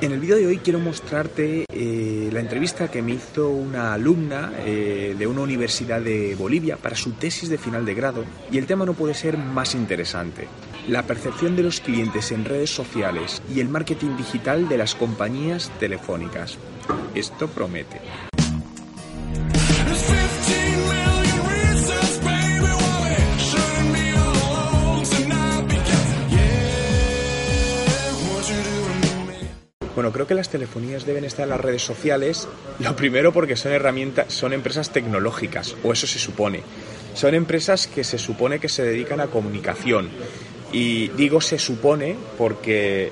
En el vídeo de hoy quiero mostrarte eh, la entrevista que me hizo una alumna eh, de una universidad de Bolivia para su tesis de final de grado y el tema no puede ser más interesante. La percepción de los clientes en redes sociales y el marketing digital de las compañías telefónicas. Esto promete. Bueno, creo que las telefonías deben estar en las redes sociales, lo primero porque son herramientas, son empresas tecnológicas, o eso se supone. Son empresas que se supone que se dedican a comunicación. Y digo se supone porque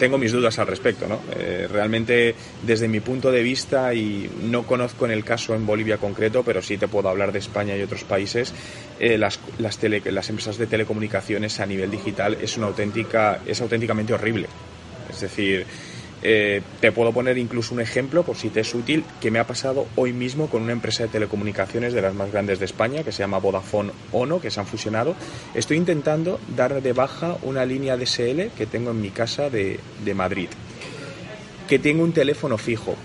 tengo mis dudas al respecto, ¿no? Eh, realmente, desde mi punto de vista, y no conozco en el caso en Bolivia concreto, pero sí te puedo hablar de España y otros países, eh, las, las, las empresas de telecomunicaciones a nivel digital es una auténtica, es auténticamente horrible. Es decir, eh, te puedo poner incluso un ejemplo, por si te es útil, que me ha pasado hoy mismo con una empresa de telecomunicaciones de las más grandes de España, que se llama Vodafone Ono, que se han fusionado. Estoy intentando dar de baja una línea DSL que tengo en mi casa de, de Madrid, que tengo un teléfono fijo.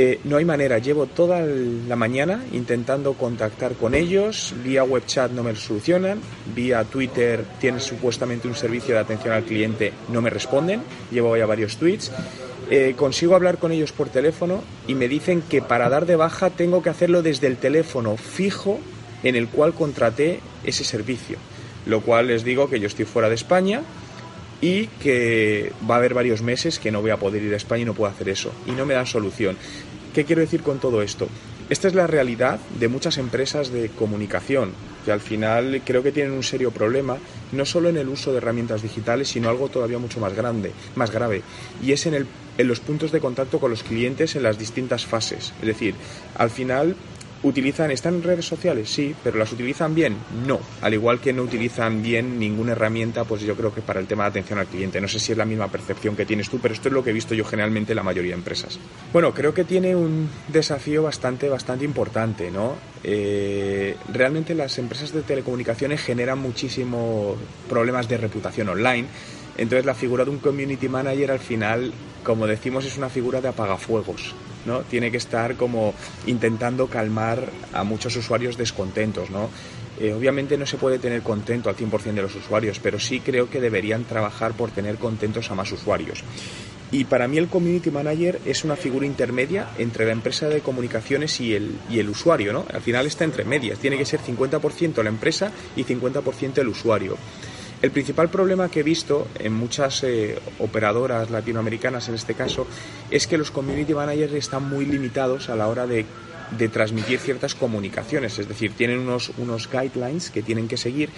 Eh, no hay manera, llevo toda la mañana intentando contactar con ellos, vía web chat no me solucionan, vía Twitter tienen supuestamente un servicio de atención al cliente, no me responden, llevo ya varios tweets, eh, consigo hablar con ellos por teléfono y me dicen que para dar de baja tengo que hacerlo desde el teléfono fijo en el cual contraté ese servicio, lo cual les digo que yo estoy fuera de España, y que va a haber varios meses que no voy a poder ir a España y no puedo hacer eso. Y no me dan solución. ¿Qué quiero decir con todo esto? Esta es la realidad de muchas empresas de comunicación, que al final creo que tienen un serio problema, no solo en el uso de herramientas digitales, sino algo todavía mucho más grande, más grave, y es en, el, en los puntos de contacto con los clientes en las distintas fases. Es decir, al final ¿Utilizan, están en redes sociales? Sí, pero ¿las utilizan bien? No. Al igual que no utilizan bien ninguna herramienta, pues yo creo que para el tema de atención al cliente. No sé si es la misma percepción que tienes tú, pero esto es lo que he visto yo generalmente en la mayoría de empresas. Bueno, creo que tiene un desafío bastante, bastante importante, ¿no? Eh, realmente las empresas de telecomunicaciones generan muchísimos problemas de reputación online. Entonces la figura de un community manager al final, como decimos, es una figura de apagafuegos. ¿No? Tiene que estar como intentando calmar a muchos usuarios descontentos, ¿no? Eh, obviamente no se puede tener contento al 100% de los usuarios, pero sí creo que deberían trabajar por tener contentos a más usuarios. Y para mí el community manager es una figura intermedia entre la empresa de comunicaciones y el, y el usuario, ¿no? Al final está entre medias, tiene que ser 50% la empresa y 50% el usuario. El principal problema que he visto en muchas eh, operadoras latinoamericanas, en este caso, es que los community managers están muy limitados a la hora de, transmitir ciertas comunicaciones, es decir, tienen unos, unos guidelines que tienen que seguir,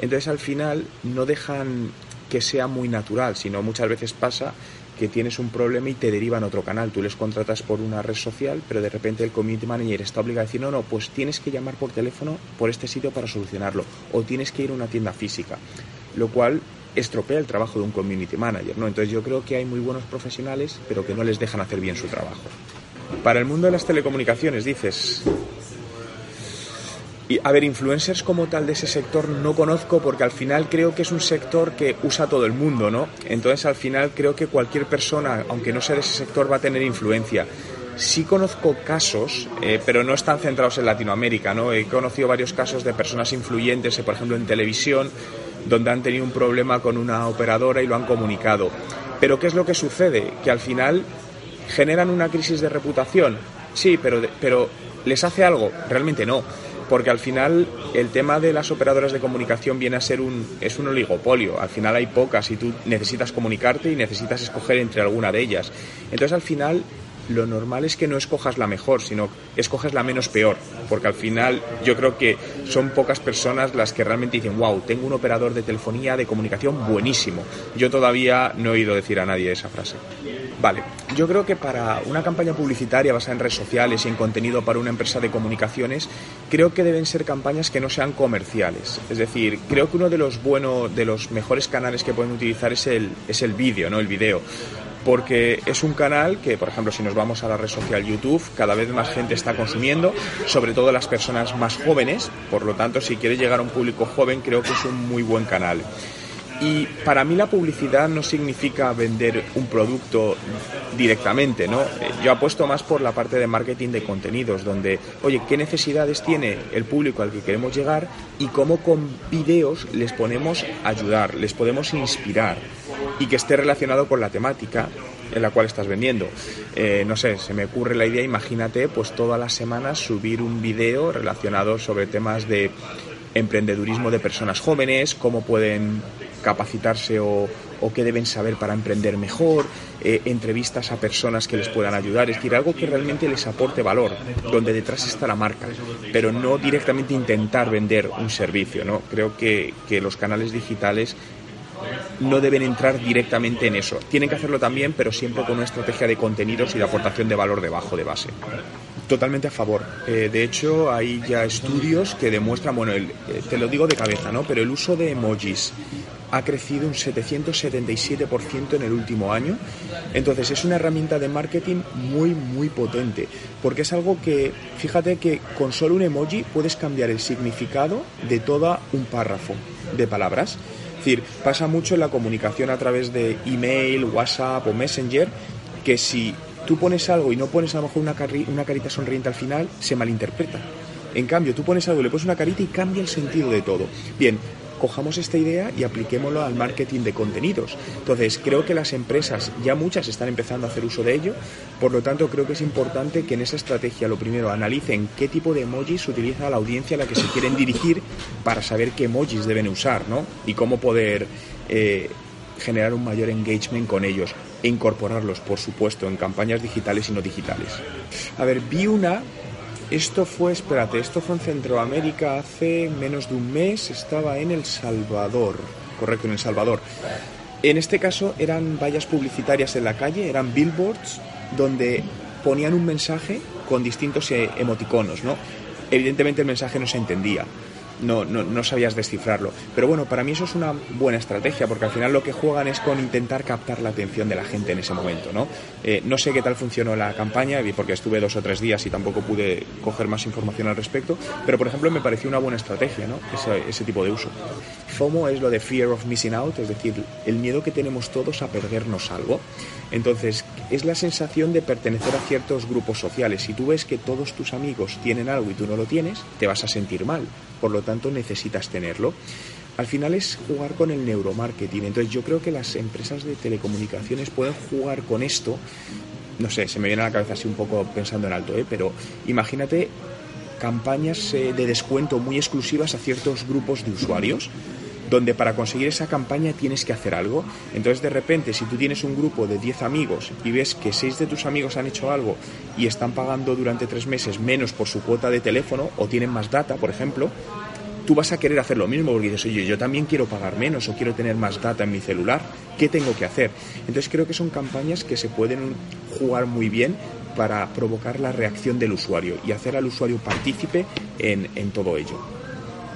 entonces al final no dejan que sea muy natural, sino muchas veces pasa que tienes un problema y te derivan a otro canal. Tú les contratas por una red social, pero de repente el community manager está obligado a decir, no, no, pues tienes que llamar por teléfono por este sitio para solucionarlo, o tienes que ir a una tienda física lo cual estropea el trabajo de un community manager, ¿no? Entonces yo creo que hay muy buenos profesionales, pero que no les dejan hacer bien su trabajo. Para el mundo de las telecomunicaciones, dices. Y, a ver, influencers como tal de ese sector no conozco porque al final creo que es un sector que usa todo el mundo, ¿no? Entonces al final creo que cualquier persona, aunque no sea de ese sector, va a tener influencia. Sí conozco casos, eh, pero no están centrados en Latinoamérica, ¿no? He conocido varios casos de personas influyentes, por ejemplo, en televisión, donde han tenido un problema con una operadora y lo han comunicado. Pero ¿qué es lo que sucede? Que al final generan una crisis de reputación. Sí, pero, pero ¿les hace algo? Realmente no. Porque al final el tema de las operadoras de comunicación viene a ser un, es un oligopolio. Al final hay pocas y tú necesitas comunicarte y necesitas escoger entre alguna de ellas. Entonces al final lo normal es que no escojas la mejor, sino escoges la menos peor, porque al final yo creo que son pocas personas las que realmente dicen, wow, tengo un operador de telefonía, de comunicación buenísimo. Yo todavía no he oído decir a nadie esa frase. Vale, yo creo que para una campaña publicitaria basada en redes sociales y en contenido para una empresa de comunicaciones, creo que deben ser campañas que no sean comerciales. Es decir, creo que uno de los buenos, de los mejores canales que pueden utilizar es el, es el vídeo, ¿no? El vídeo porque es un canal que, por ejemplo, si nos vamos a la red social YouTube, cada vez más gente está consumiendo, sobre todo las personas más jóvenes, por lo tanto, si quiere llegar a un público joven, creo que es un muy buen canal. Y para mí la publicidad no significa vender un producto directamente, ¿no? Eh, yo apuesto más por la parte de marketing de contenidos, donde, oye, ¿qué necesidades tiene el público al que queremos llegar y cómo con videos les podemos ayudar, les podemos inspirar y que esté relacionado con la temática en la cual estás vendiendo. Eh, no sé, se me ocurre la idea, imagínate, pues todas las semanas subir un video relacionado sobre temas de emprendedurismo de personas jóvenes, cómo pueden capacitarse o, qué deben saber para emprender mejor, eh, entrevistas a personas que les puedan ayudar, es decir, algo que realmente les aporte valor, donde detrás está la marca, pero no directamente intentar vender un servicio, ¿no? Creo que, que los canales digitales no deben entrar directamente en eso. Tienen que hacerlo también, pero siempre con una estrategia de contenidos y de aportación de valor debajo de base. Totalmente a favor. Eh, de hecho, hay ya estudios que demuestran, bueno, el, eh, te lo digo de cabeza, ¿no? Pero el uso de emojis ha crecido un 777% en el último año. Entonces es una herramienta de marketing muy, muy potente, porque es algo que, fíjate que con solo un emoji puedes cambiar el significado de todo un párrafo de palabras. Es decir, pasa mucho en la comunicación a través de email, WhatsApp o Messenger, que si tú pones algo y no pones a lo mejor una, carita sonriente al final, se malinterpreta. En cambio, tú pones algo, le pones una carita y cambia el sentido de todo. Bien, cojamos esta idea y apliquémoslo al marketing de contenidos. Entonces, creo que las empresas, ya muchas están empezando a hacer uso de ello, por lo tanto, creo que es importante que en esa estrategia, lo primero, analicen qué tipo de emojis utiliza la audiencia a la que se quieren dirigir para saber qué emojis deben usar, ¿no? Y cómo poder eh, generar un mayor engagement con ellos incorporarlos, por supuesto, en campañas digitales y no digitales. A ver, vi una esto fue, espérate, esto fue en Centroamérica hace menos de un mes, estaba en El Salvador, correcto, en El Salvador. En este caso eran vallas publicitarias en la calle, eran billboards donde ponían un mensaje con distintos eh, emoticonos, ¿no? Evidentemente el mensaje no se entendía, no, no, no, sabías descifrarlo. Pero bueno, para mí eso es una buena estrategia, porque al final lo que juegan es con intentar captar la atención de la gente en ese momento, ¿no? Eh, no sé qué tal funcionó la campaña, porque estuve dos o tres días y tampoco pude coger más información al respecto, pero por ejemplo me pareció una buena estrategia, ¿no? Ese, ese tipo de uso. FOMO es lo de Fear of Missing Out, es decir, el miedo que tenemos todos a perdernos algo. Entonces, es la sensación de pertenecer a ciertos grupos sociales. Si tú ves que todos tus amigos tienen algo y tú no lo tienes, te vas a sentir mal. Por lo tanto, necesitas tenerlo. Al final es jugar con el neuromarketing. Entonces, yo creo que las empresas de telecomunicaciones pueden jugar con esto. No sé, se me viene a la cabeza así un poco pensando en alto, ¿eh? pero imagínate campañas eh, de descuento muy exclusivas a ciertos grupos de usuarios donde para conseguir esa campaña tienes que hacer algo. Entonces, de repente, si tú tienes un grupo de 10 amigos y ves que 6 de tus amigos han hecho algo y están pagando durante 3 meses menos por su cuota de teléfono o tienen más data, por ejemplo, tú vas a querer hacer lo mismo porque dices, oye, yo también quiero pagar menos o quiero tener más data en mi celular, ¿qué tengo que hacer? Entonces creo que son campañas que se pueden jugar muy bien para provocar la reacción del usuario y hacer al usuario partícipe en, en todo ello.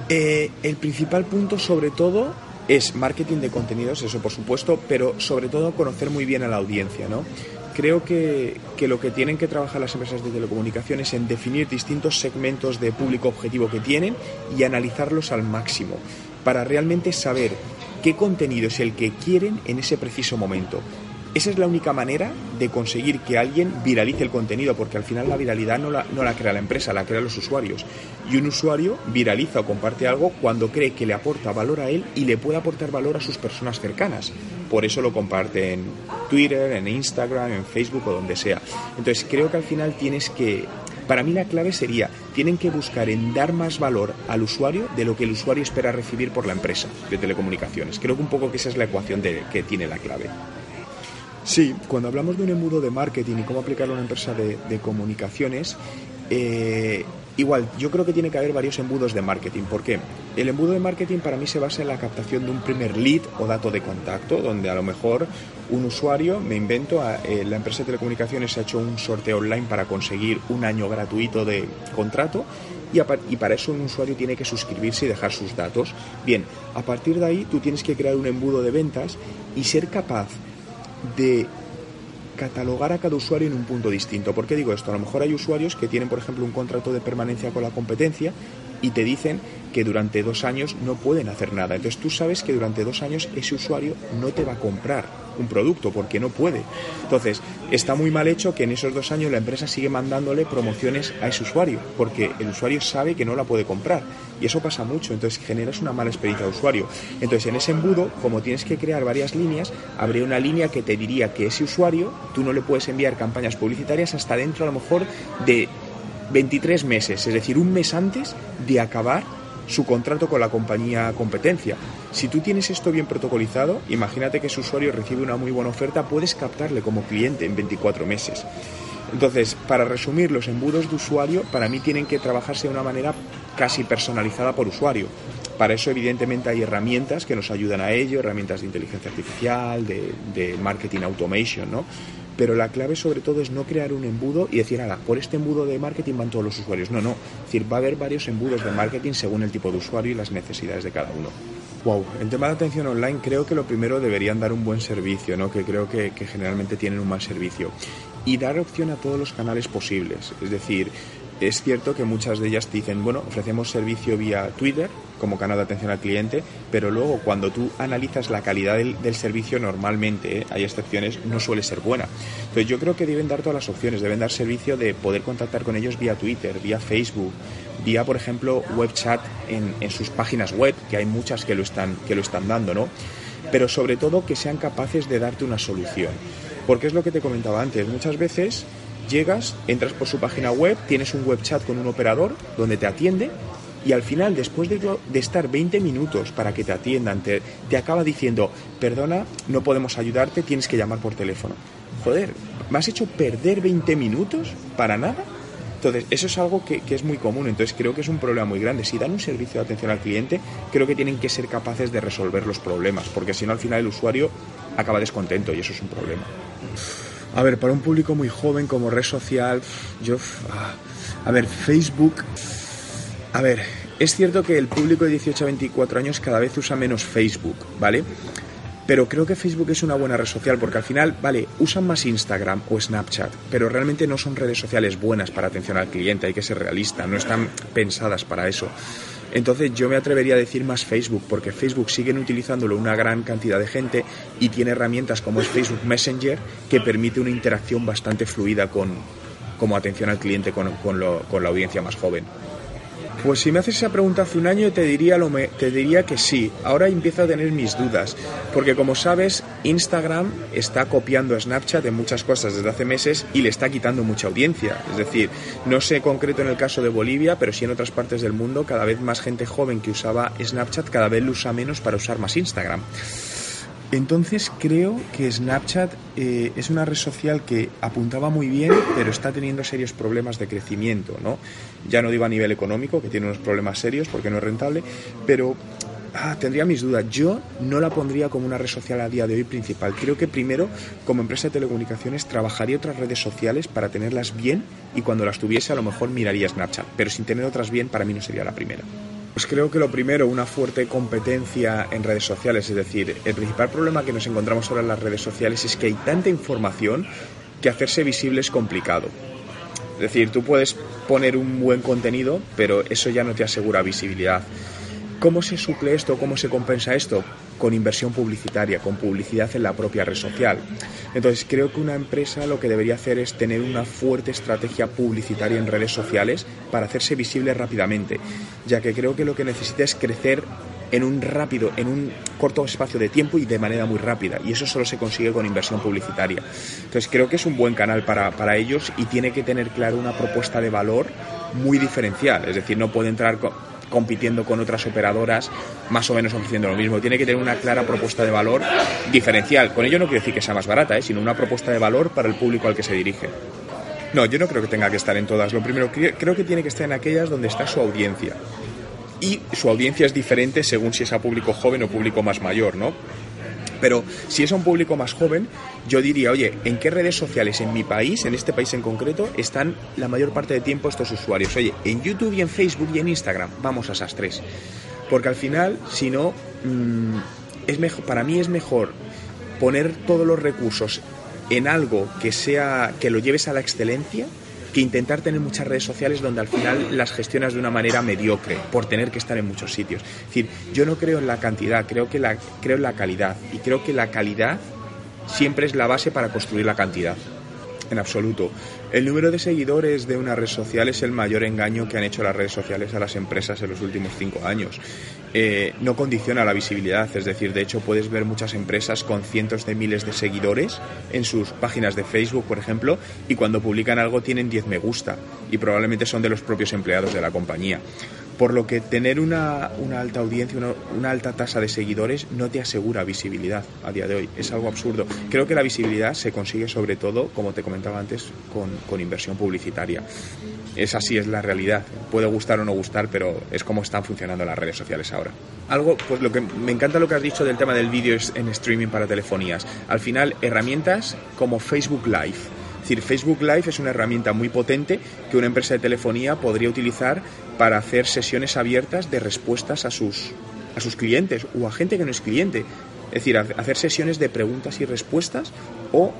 Eh, el principal punto, sobre todo, es marketing de contenidos, eso por supuesto, pero sobre todo conocer muy bien a la audiencia, ¿no? Creo que, que, lo que tienen que trabajar las empresas de telecomunicaciones es en definir distintos segmentos de público objetivo que tienen y analizarlos al máximo para realmente saber qué contenido es el que quieren en ese preciso momento. Esa es la única manera de conseguir que alguien viralice el contenido, porque al final la viralidad no la, no la crea la empresa, la crean los usuarios. Y un usuario viraliza o comparte algo cuando cree que le aporta valor a él y le puede aportar valor a sus personas cercanas. Por eso lo comparte en Twitter, en Instagram, en Facebook o donde sea. Entonces creo que al final tienes que para mí la clave sería, tienen que buscar en dar más valor al usuario de lo que el usuario espera recibir por la empresa de telecomunicaciones. Creo que un poco que esa es la ecuación de, que tiene la clave. Sí, cuando hablamos de un embudo de marketing y cómo aplicarlo a una empresa de, comunicaciones, eh, igual, yo creo que tiene que haber varios embudos de marketing. ¿Por qué? El embudo de marketing para mí se basa en la captación de un primer lead o dato de contacto, donde a lo mejor un usuario, me invento, eh, la empresa de telecomunicaciones ha hecho un sorteo online para conseguir un año gratuito de contrato y, para eso un usuario tiene que suscribirse y dejar sus datos. Bien, a partir de ahí tú tienes que crear un embudo de ventas y ser capaz de catalogar a cada usuario en un punto distinto. ¿Por qué digo esto? A lo mejor hay usuarios que tienen, por ejemplo, un contrato de permanencia con la competencia y te dicen que durante dos años no pueden hacer nada. Entonces tú sabes que durante dos años ese usuario no te va a comprar un producto porque no puede. Entonces está muy mal hecho que en esos dos años la empresa sigue mandándole promociones a ese usuario porque el usuario sabe que no la puede comprar y eso pasa mucho. Entonces generas una mala experiencia de usuario. Entonces en ese embudo, como tienes que crear varias líneas, habría una línea que te diría que ese usuario tú no le puedes enviar campañas publicitarias hasta dentro a lo mejor de 23 meses, es decir, un mes antes de acabar su contrato con la compañía competencia. Si tú tienes esto bien protocolizado, imagínate que ese usuario recibe una muy buena oferta, puedes captarle como cliente en 24 meses. Entonces, para resumir, los embudos de usuario para mí tienen que trabajarse de una manera casi personalizada por usuario. Para eso, evidentemente, hay herramientas que nos ayudan a ello, herramientas de inteligencia artificial, de, de marketing automation, ¿no? Pero la clave sobre todo es no crear un embudo y decir, ala, por este embudo de marketing van todos los usuarios. No, no, es decir, va a haber varios embudos de marketing según el tipo de usuario y las necesidades de cada uno. Wow, en tema de atención online creo que lo primero deberían dar un buen servicio, ¿no? que creo que, que generalmente tienen un mal servicio. Y dar opción a todos los canales posibles, es decir, es cierto que muchas de ellas te dicen, bueno, ofrecemos servicio vía Twitter como canal de atención al cliente, pero luego cuando tú analizas la calidad del, servicio normalmente, ¿eh? hay excepciones, no suele ser buena. Entonces yo creo que deben dar todas las opciones, deben dar servicio de poder contactar con ellos vía Twitter, vía Facebook, vía, por ejemplo, web chat en, sus páginas web, que hay muchas que lo están, que lo están dando, ¿no? Pero sobre todo que sean capaces de darte una solución. Porque es lo que te comentaba antes, muchas veces Llegas, entras por su página web, tienes un web chat con un operador donde te atiende y al final, después de, estar 20 minutos para que te atiendan, te, acaba diciendo, perdona, no podemos ayudarte, tienes que llamar por teléfono. Joder, ¿me has hecho perder 20 minutos para nada? Entonces, eso es algo que, que, es muy común, entonces creo que es un problema muy grande. Si dan un servicio de atención al cliente, creo que tienen que ser capaces de resolver los problemas, porque si no, al final el usuario acaba descontento y eso es un problema. A ver, para un público muy joven como red social, yo... Ah, a ver, Facebook... A ver, es cierto que el público de 18 a 24 años cada vez usa menos Facebook, ¿vale? Pero creo que Facebook es una buena red social porque al final, vale, usan más Instagram o Snapchat, pero realmente no son redes sociales buenas para atención al cliente, hay que ser realista, no están pensadas para eso. Entonces yo me atrevería a decir más Facebook, porque Facebook siguen utilizándolo una gran cantidad de gente y tiene herramientas como es Facebook Messenger que permite una interacción bastante fluida con, como atención al cliente con, la audiencia más joven. Pues si me haces esa pregunta hace un año te diría, lo te diría que sí. Ahora empiezo a tener mis dudas, porque como sabes, Instagram está copiando a Snapchat en muchas cosas desde hace meses y le está quitando mucha audiencia. Es decir, no sé concreto en el caso de Bolivia, pero sí en otras partes del mundo, cada vez más gente joven que usaba Snapchat cada vez lo usa menos para usar más Instagram. Entonces creo que Snapchat eh, es una red social que apuntaba muy bien, pero está teniendo serios problemas de crecimiento, ¿no? Ya no digo a nivel económico, que tiene unos problemas serios porque no es rentable, pero ah, tendría mis dudas. Yo no la pondría como una red social a día de hoy principal. Creo que primero, como empresa de telecomunicaciones, trabajaría otras redes sociales para tenerlas bien y cuando las tuviese a lo mejor miraría Snapchat, pero sin tener otras bien para mí no sería la primera. Pues creo que lo primero, una fuerte competencia en redes sociales. Es decir, el principal problema que nos encontramos ahora en las redes sociales es que hay tanta información que hacerse visible es complicado. Es decir, tú puedes poner un buen contenido, pero eso ya no te asegura visibilidad. ¿Cómo se suple esto? ¿Cómo se compensa esto? Con inversión publicitaria, con publicidad en la propia red social. Entonces creo que una empresa lo que debería hacer es tener una fuerte estrategia publicitaria en redes sociales para hacerse visible rápidamente, ya que creo que lo que necesita es crecer en un rápido, en un corto espacio de tiempo y de manera muy rápida. Y eso solo se consigue con inversión publicitaria. Entonces creo que es un buen canal para, para ellos y tiene que tener claro una propuesta de valor muy diferencial. Es decir, no puede entrar con compitiendo con otras operadoras más o menos ofreciendo lo mismo. Tiene que tener una clara propuesta de valor diferencial. Con ello no quiero decir que sea más barata, ¿eh? sino una propuesta de valor para el público al que se dirige. No, yo no creo que tenga que estar en todas. Lo primero, creo que tiene que estar en aquellas donde está su audiencia. Y su audiencia es diferente según si es a público joven o público más mayor, ¿no? Pero si es a un público más joven, yo diría, oye, ¿en qué redes sociales en mi país, en este país en concreto, están la mayor parte de tiempo estos usuarios? Oye, en YouTube y en Facebook y en Instagram, vamos a esas tres. Porque al final, si no, mm, es mejor, para mí es mejor poner todos los recursos en algo que sea que lo lleves a la excelencia que intentar tener muchas redes sociales donde al final las gestionas de una manera mediocre por tener que estar en muchos sitios. Es decir, yo no creo en la cantidad, creo, que la, creo en la calidad y creo que la calidad siempre es la base para construir la cantidad en absoluto. El número de seguidores de una red social es el mayor engaño que han hecho las redes sociales a las empresas en los últimos cinco años. Eh, no condiciona la visibilidad, es decir, de hecho puedes ver muchas empresas con cientos de miles de seguidores en sus páginas de Facebook, por ejemplo, y cuando publican algo tienen 10 me gusta y probablemente son de los propios empleados de la compañía por lo que tener una, alta audiencia, una, alta tasa de seguidores no te asegura visibilidad a día de hoy. Es algo absurdo. Creo que la visibilidad se consigue sobre todo, como te comentaba antes, con, inversión publicitaria. Es así, es la realidad. Puede gustar o no gustar, pero es como están funcionando las redes sociales ahora. Algo, pues lo que me encanta lo que has dicho del tema del vídeo en streaming para telefonías. Al final, herramientas como Facebook Live es decir, Facebook Live es una herramienta muy potente que una empresa de telefonía podría utilizar para hacer sesiones abiertas de respuestas a sus, a sus clientes o a gente que no es cliente. Es decir, hacer sesiones de preguntas y respuestas o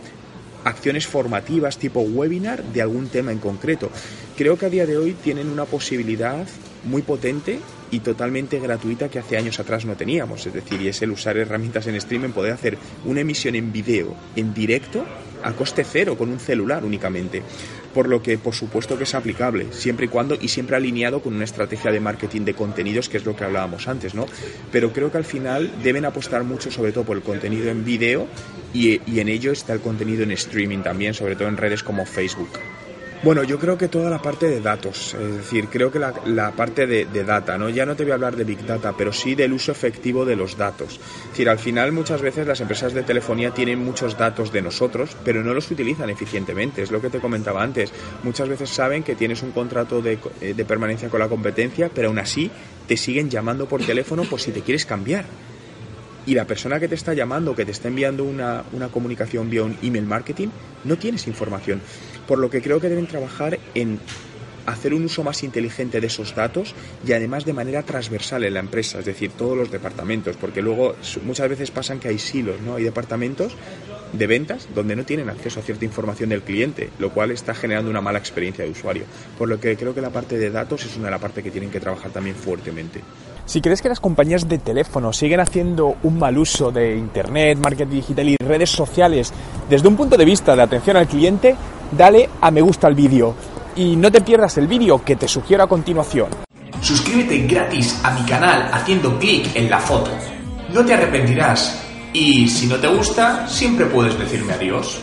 acciones formativas tipo webinar de algún tema en concreto. Creo que a día de hoy tienen una posibilidad muy potente y totalmente gratuita que hace años atrás no teníamos. Es decir, y es el usar herramientas en streaming, poder hacer una emisión en video, en directo, a coste cero, con un celular únicamente. Por lo que, por supuesto que es aplicable, siempre y cuando, y siempre alineado con una estrategia de marketing de contenidos, que es lo que hablábamos antes, ¿no? Pero creo que al final deben apostar mucho, sobre todo por el contenido en video, y, y en ello está el contenido en streaming también, sobre todo en redes como Facebook. Bueno, yo creo que toda la parte de datos, es decir, creo que la, parte de, data, ¿no? Ya no te voy a hablar de Big Data, pero sí del uso efectivo de los datos. Es decir, al final muchas veces las empresas de telefonía tienen muchos datos de nosotros, pero no los utilizan eficientemente, es lo que te comentaba antes. Muchas veces saben que tienes un contrato de, eh, de permanencia con la competencia, pero aún así te siguen llamando por teléfono por si te quieres cambiar y la persona que te está llamando, que te está enviando una, una, comunicación vía un email marketing, no tienes información. Por lo que creo que deben trabajar en hacer un uso más inteligente de esos datos y además de manera transversal en la empresa, es decir, todos los departamentos, porque luego muchas veces pasan que hay silos, ¿no? Hay departamentos de ventas donde no tienen acceso a cierta información del cliente, lo cual está generando una mala experiencia de usuario. Por lo que creo que la parte de datos es una de las partes que tienen que trabajar también fuertemente. Si crees que las compañías de teléfono siguen haciendo un mal uso de Internet, marketing digital y redes sociales desde un punto de vista de atención al cliente, dale a me gusta al vídeo y no te pierdas el vídeo que te sugiero a continuación. Suscríbete gratis a mi canal haciendo clic en la foto. No te arrepentirás y si no te gusta, siempre puedes decirme adiós.